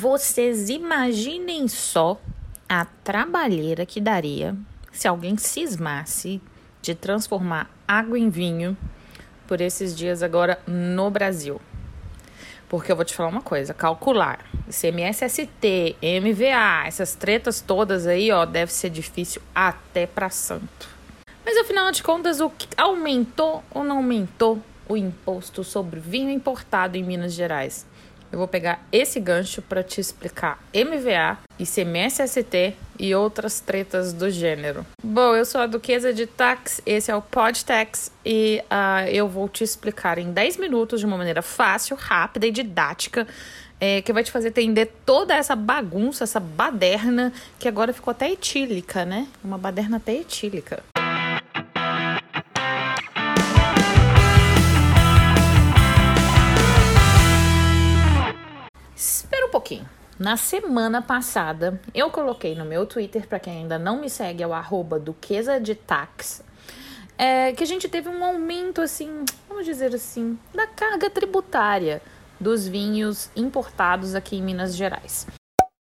Vocês imaginem só a trabalheira que daria se alguém cismasse de transformar água em vinho por esses dias agora no Brasil. Porque eu vou te falar uma coisa, calcular CMSST, MVA, essas tretas todas aí, ó, deve ser difícil até para santo. Mas afinal de contas, o que aumentou ou não aumentou o imposto sobre vinho importado em Minas Gerais? Eu vou pegar esse gancho para te explicar MVA, ICMS-ST e outras tretas do gênero. Bom, eu sou a Duquesa de Tax, esse é o PodTax e uh, eu vou te explicar em 10 minutos de uma maneira fácil, rápida e didática é, que vai te fazer entender toda essa bagunça, essa baderna, que agora ficou até etílica, né? Uma baderna até etílica. Na semana passada, eu coloquei no meu Twitter, para quem ainda não me segue, é o arroba duquesa de tax, é, que a gente teve um aumento, assim, vamos dizer assim, da carga tributária dos vinhos importados aqui em Minas Gerais.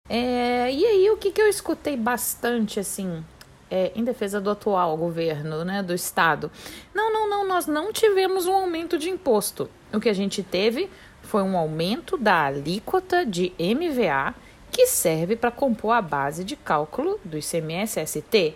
É, e aí, o que, que eu escutei bastante, assim, é, em defesa do atual governo, né, do Estado? Não, não, não, nós não tivemos um aumento de imposto. O que a gente teve foi um aumento da alíquota de MVA que serve para compor a base de cálculo do ICMS-ST.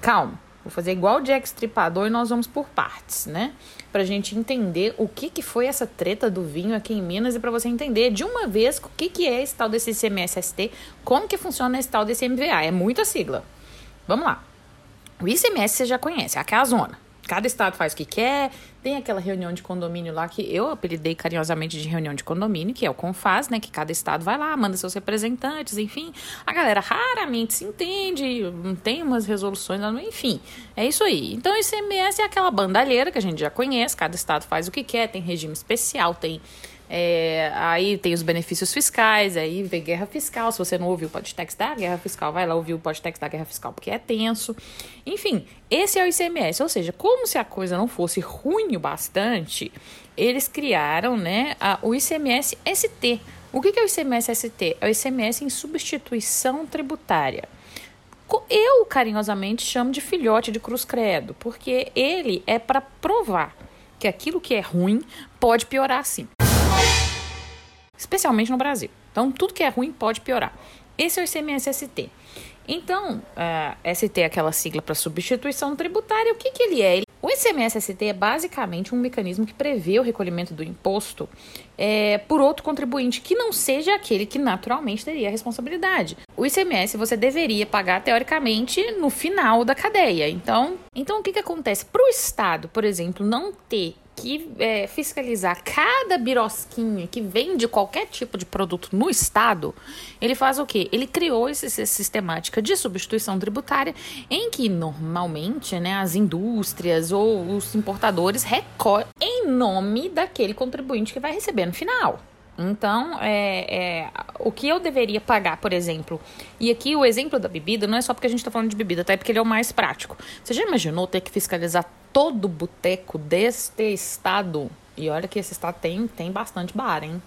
Calma, vou fazer igual o Jack Stripador e nós vamos por partes, né? Para a gente entender o que, que foi essa treta do vinho aqui em Minas e para você entender de uma vez o que, que é esse tal desse ICMS-ST, como que funciona esse tal desse MVA. É muita sigla. Vamos lá. O ICMS você já conhece, é a casona. Cada estado faz o que quer. Tem aquela reunião de condomínio lá que eu apelidei carinhosamente de reunião de condomínio, que é o CONFAS, né? Que cada estado vai lá, manda seus representantes, enfim. A galera raramente se entende, tem umas resoluções, enfim. É isso aí. Então, o ICMS é aquela bandalheira que a gente já conhece, cada estado faz o que quer, tem regime especial, tem é, aí tem os benefícios fiscais, aí vem guerra fiscal. Se você não ouviu o podcast da guerra fiscal, vai lá ouvir o podcast da guerra fiscal, porque é tenso. Enfim, esse é o ICMS. Ou seja, como se a coisa não fosse ruim o bastante, eles criaram né, a, o ICMS ST. O que, que é o ICMS ST? É o ICMS em substituição tributária. Eu carinhosamente chamo de filhote de cruz credo, porque ele é para provar que aquilo que é ruim pode piorar sim especialmente no Brasil. Então, tudo que é ruim pode piorar. Esse é o ICMS-ST. Então, uh, ST é aquela sigla para substituição tributária. O que, que ele é? O ICMS-ST é basicamente um mecanismo que prevê o recolhimento do imposto é, por outro contribuinte que não seja aquele que naturalmente teria a responsabilidade. O ICMS você deveria pagar, teoricamente, no final da cadeia. Então, então o que, que acontece? Para o Estado, por exemplo, não ter que é, fiscalizar cada birosquinha que vende qualquer tipo de produto no estado, ele faz o quê? Ele criou essa sistemática de substituição tributária em que normalmente né, as indústrias ou os importadores recolhem em nome daquele contribuinte que vai receber no final. Então, é, é, o que eu deveria pagar, por exemplo, e aqui o exemplo da bebida não é só porque a gente está falando de bebida, tá? É porque ele é o mais prático. Você já imaginou ter que fiscalizar todo boteco deste estado? E olha que esse estado tem, tem bastante bar, hein?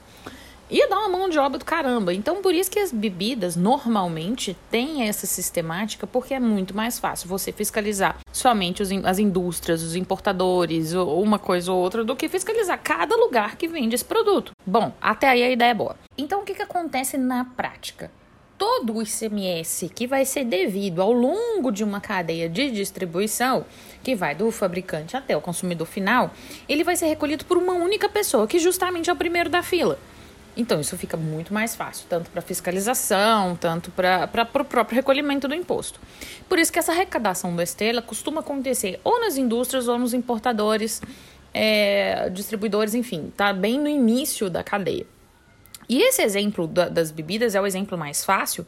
ia dar uma mão de obra do caramba. Então, por isso que as bebidas normalmente têm essa sistemática, porque é muito mais fácil você fiscalizar somente os, as indústrias, os importadores, uma coisa ou outra, do que fiscalizar cada lugar que vende esse produto. Bom, até aí a ideia é boa. Então, o que, que acontece na prática? Todo o ICMS que vai ser devido ao longo de uma cadeia de distribuição, que vai do fabricante até o consumidor final, ele vai ser recolhido por uma única pessoa, que justamente é o primeiro da fila. Então, isso fica muito mais fácil, tanto para fiscalização, tanto para o próprio recolhimento do imposto. Por isso que essa arrecadação do Estela costuma acontecer ou nas indústrias ou nos importadores, é, distribuidores, enfim, tá bem no início da cadeia. E esse exemplo da, das bebidas é o exemplo mais fácil,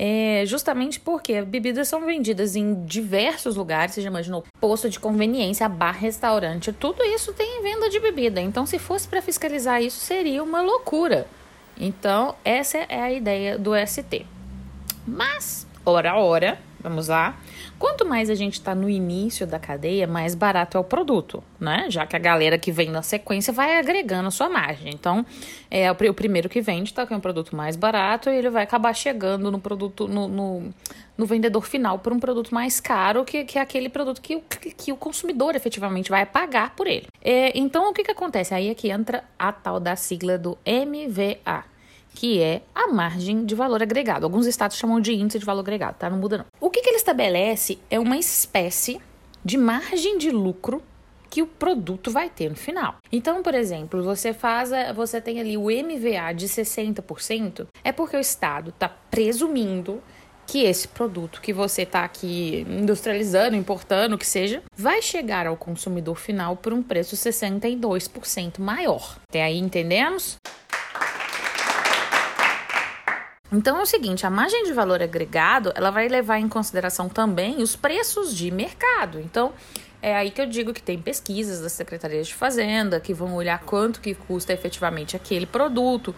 é justamente porque bebidas são vendidas em diversos lugares, você já imaginou? Posto de conveniência, bar, restaurante, tudo isso tem venda de bebida. Então, se fosse para fiscalizar isso, seria uma loucura. Então, essa é a ideia do ST. Mas, ora ora, Vamos lá. Quanto mais a gente está no início da cadeia, mais barato é o produto, né? Já que a galera que vem na sequência vai agregando a sua margem. Então, é o primeiro que vende tá com um produto mais barato e ele vai acabar chegando no produto, no, no, no vendedor final por um produto mais caro, que, que é aquele produto que, que, que o consumidor efetivamente vai pagar por ele. É, então, o que, que acontece? Aí é que entra a tal da sigla do MVA que é a margem de valor agregado. Alguns estados chamam de índice de valor agregado, tá? Não muda não. O que, que ele estabelece é uma espécie de margem de lucro que o produto vai ter no final. Então, por exemplo, você faz, a, você tem ali o MVA de 60%, é porque o estado está presumindo que esse produto que você está aqui industrializando, importando, que seja, vai chegar ao consumidor final por um preço 62% maior. Até aí entendemos? Então é o seguinte, a margem de valor agregado, ela vai levar em consideração também os preços de mercado. Então, é aí que eu digo que tem pesquisas das secretarias de fazenda que vão olhar quanto que custa efetivamente aquele produto.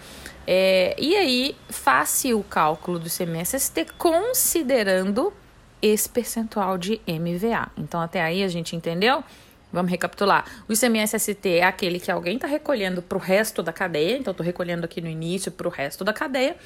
É, e aí faz-se o cálculo do CMSST considerando esse percentual de MVA. Então até aí a gente entendeu? Vamos recapitular. O ICMS-ST é aquele que alguém está recolhendo para o resto da cadeia, então estou recolhendo aqui no início para o resto da cadeia.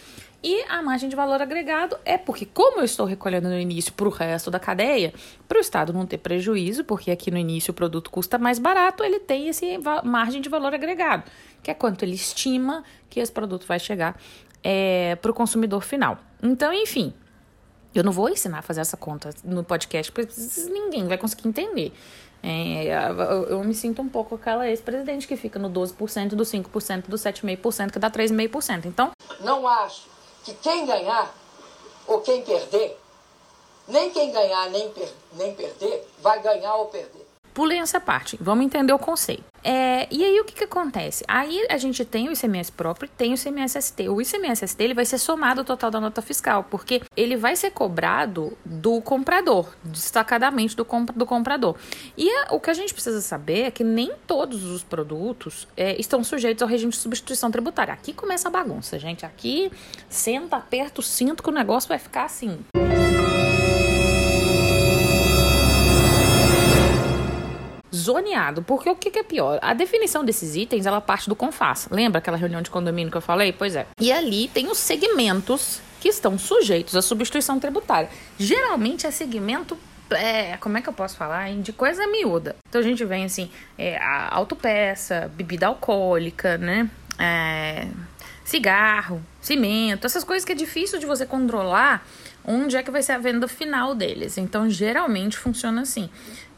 E a margem de valor agregado é porque, como eu estou recolhendo no início para o resto da cadeia, para o Estado não ter prejuízo, porque aqui no início o produto custa mais barato, ele tem esse margem de valor agregado, que é quanto ele estima que esse produto vai chegar é, para o consumidor final. Então, enfim, eu não vou ensinar a fazer essa conta no podcast, porque ninguém vai conseguir entender. É, eu, eu, me sinto um pouco aquela ex-presidente que fica no 12%, do 5%, do 7,5%, que dá 3,5%. Então. Não acho que quem ganhar ou quem perder, nem quem ganhar nem, per nem perder, vai ganhar ou perder. Pulem essa parte, vamos entender o conceito. É, e aí o que, que acontece? Aí a gente tem o ICMS próprio tem o ICMS-ST. O ICMS-ST ele vai ser somado ao total da nota fiscal, porque ele vai ser cobrado do comprador, destacadamente do, comp do comprador. E a, o que a gente precisa saber é que nem todos os produtos é, estão sujeitos ao regime de substituição tributária. Aqui começa a bagunça, gente. Aqui senta, aperta o cinto que o negócio vai ficar assim. Zoneado. Porque o que, que, é pior? A definição desses itens, ela parte do CONFAS. Lembra aquela reunião de condomínio que eu falei? Pois é. E ali tem os segmentos que estão sujeitos à substituição tributária. Geralmente é segmento é, como é que eu posso falar? De coisa miúda. Então a gente vem assim, é, autopeça, bebida alcoólica, né? É, cigarro, cimento, essas coisas que é difícil de você controlar onde é que vai ser a venda final deles. Então, geralmente funciona assim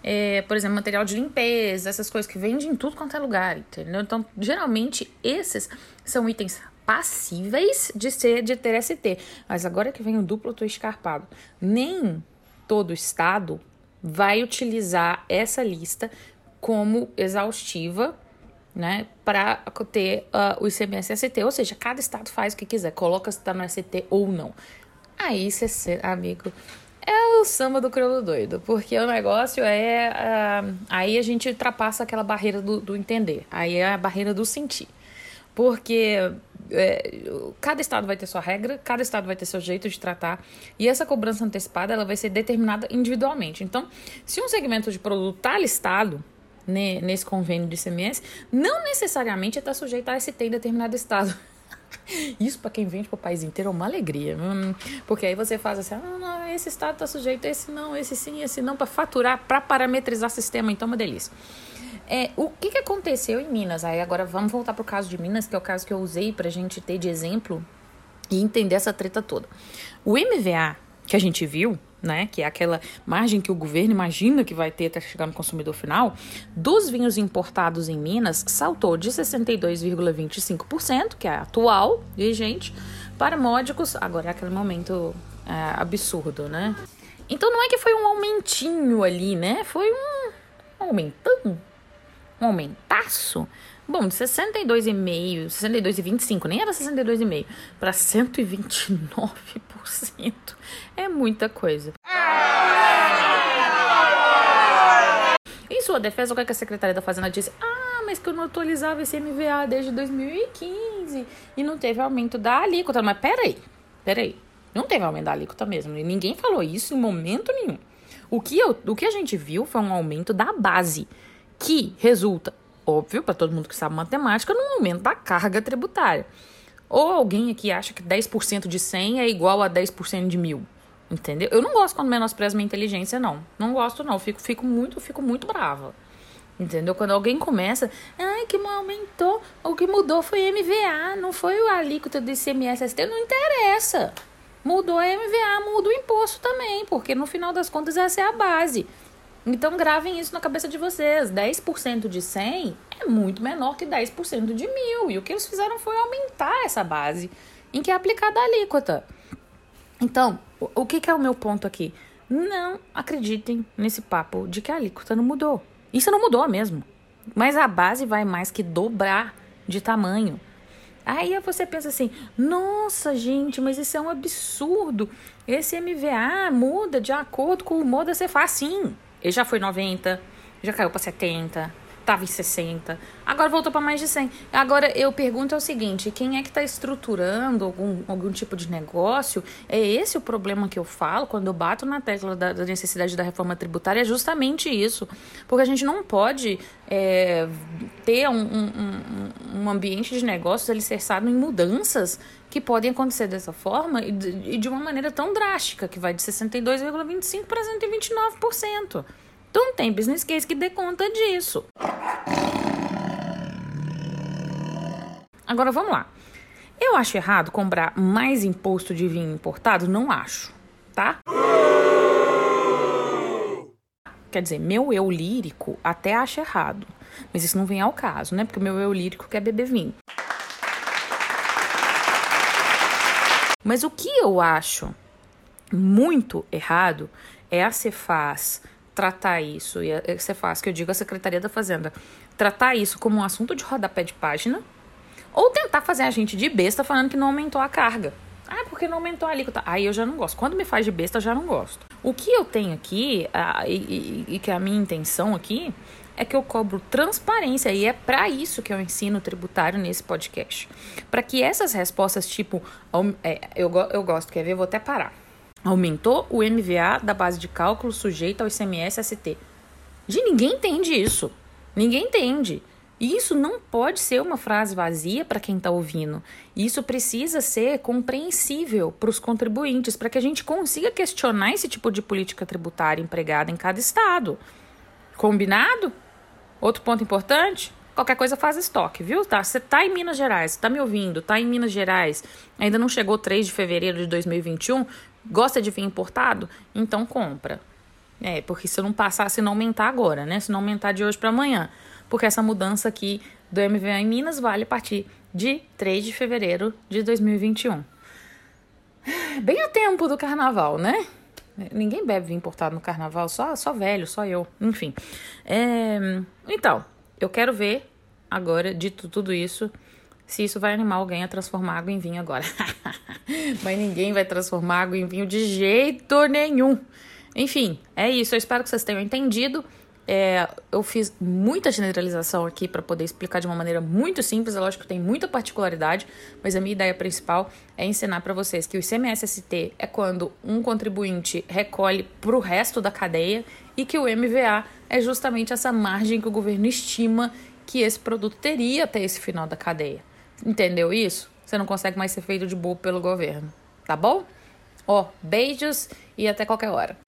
é, por exemplo, material de limpeza, essas coisas que vendem em tudo quanto é lugar, entendeu? Então, geralmente, esses são itens passíveis de ser de ter ST. Mas agora que vem o duplo tô escarpado, nem todo estado vai utilizar essa lista como exaustiva, né, para ter uh, o ICMS ST, ou seja, cada estado faz o que quiser, coloca se está no ST ou não. Aí você, amigo, é o samba do crioulo doido, porque o negócio é. Uh, aí a gente ultrapassa aquela barreira do, do, entender, aí é a barreira do sentir. Porque é, cada estado vai ter sua regra, cada estado vai ter seu jeito de tratar, e essa cobrança antecipada ela vai ser determinada individualmente. Então, se um segmento de produto está listado, né, nesse convênio de ICMS, não necessariamente está sujeito a ST em determinado estado. Isso para quem vende para o país inteiro é uma alegria. Hum, porque aí você faz assim, ah, não, esse estado está sujeito, esse não, esse sim, esse não, para faturar, para parametrizar sistema, então é uma delícia. É, o que, que aconteceu em Minas? Aí agora vamos voltar para o caso de Minas, que é o caso que eu usei para a gente ter de exemplo e entender essa treta toda. O MVA que a gente viu né, que é aquela margem que o governo imagina que vai ter até chegar no consumidor final, dos vinhos importados em Minas saltou de 62,25%, que é a atual vigente, para módicos, agora é aquele momento é, absurdo, né? Então não é que foi um aumentinho ali, né? Foi um aumentão, um aumentaço. Bom, de 62,5, 62,25, nem era 62,5, para 129%. É muita coisa. Em sua defesa, o que a Secretaria da Fazenda disse? Ah, mas que eu não atualizava esse MVA desde 2015 e não teve aumento da alíquota. Mas peraí, peraí. Não teve aumento da alíquota mesmo. E ninguém falou isso em momento nenhum. O que, eu, o que a gente viu foi um aumento da base, que resulta, óbvio, para todo mundo que sabe matemática, num aumento da carga tributária. Ou alguém aqui acha que 10% de 100 é igual a 10% de mil. Entendeu? Eu não gosto quando menospreza minha inteligência, não. Não gosto, não. Fico, fico muito, fico muito brava. Entendeu? Quando alguém começa, ai, que aumentou, o que mudou foi MVA, não foi o alíquota do ICMS, não interessa. Mudou a MVA, muda o imposto também, porque no final das contas essa é a base. Então gravem isso na cabeça de vocês. 10% de 100 é muito menor que 10% de mil. E o que eles fizeram foi aumentar essa base em que é aplicada a alíquota. Então, o que, que é o meu ponto aqui? Não acreditem nesse papo de que a alíquota não mudou. Isso não mudou mesmo. Mas a base vai mais que dobrar de tamanho. Aí você pensa assim: nossa, gente, mas isso é um absurdo. Esse MVA muda de acordo com o modo você faz sim. Ele já foi 90, já caiu para 70, estava em 60, agora voltou para mais de 100. Agora eu pergunto é o seguinte: quem é que está estruturando algum, algum tipo de negócio? É esse o problema que eu falo quando eu bato na tecla da, da necessidade da reforma tributária? É justamente isso. Porque a gente não pode é, ter um, um, um ambiente de negócios alicerçado em mudanças que podem acontecer dessa forma e de, e de uma maneira tão drástica, que vai de 62,25% para 129%. Então tem business case que dê conta disso. Agora vamos lá. Eu acho errado comprar mais imposto de vinho importado? Não acho, tá? Quer dizer, meu eu lírico até acha errado. Mas isso não vem ao caso, né? Porque o meu eu lírico quer beber vinho. Mas o que eu acho muito errado é a Cefaz tratar isso, e a Cefaz, que eu digo a Secretaria da Fazenda, tratar isso como um assunto de rodapé de página, ou tentar fazer a gente de besta falando que não aumentou a carga. Ah, porque não aumentou a alíquota. Aí eu já não gosto. Quando me faz de besta, eu já não gosto. O que eu tenho aqui, e, e, e que é a minha intenção aqui, é que eu cobro transparência e é para isso que eu ensino tributário nesse podcast. Para que essas respostas, tipo, é, eu, eu gosto, quer ver? Vou até parar. Aumentou o MVA da base de cálculo sujeita ao ICMS ST. De ninguém entende isso. Ninguém entende. E isso não pode ser uma frase vazia para quem está ouvindo. Isso precisa ser compreensível para os contribuintes, para que a gente consiga questionar esse tipo de política tributária empregada em cada estado. Combinado? Outro ponto importante: qualquer coisa faz estoque, viu? Tá? Você tá em Minas Gerais, está me ouvindo, tá em Minas Gerais, ainda não chegou 3 de fevereiro de 2021, Gosta de vinho importado? Então compra. É, porque se não passar, se não aumentar agora, né? Se não aumentar de hoje para amanhã. Porque essa mudança aqui do MVA em Minas vale a partir de 3 de fevereiro de 2021. Bem a tempo do carnaval, né? Ninguém bebe vinho importado no carnaval, só, só velho, só eu. Enfim. É, então, eu quero ver agora, dito tudo isso, se isso vai animar alguém a transformar água em vinho agora. Mas ninguém vai transformar água em vinho de jeito nenhum. Enfim, é isso. Eu espero que vocês tenham entendido. É, eu fiz muita generalização aqui para poder explicar de uma maneira muito simples. É lógico que tem muita particularidade, mas a minha ideia principal é ensinar para vocês que o ICMS-ST é quando um contribuinte recolhe para o resto da cadeia e que o MVA é justamente essa margem que o governo estima que esse produto teria até esse final da cadeia. Entendeu isso? Você não consegue mais ser feito de bobo pelo governo. Tá bom? Ó, beijos e até qualquer hora.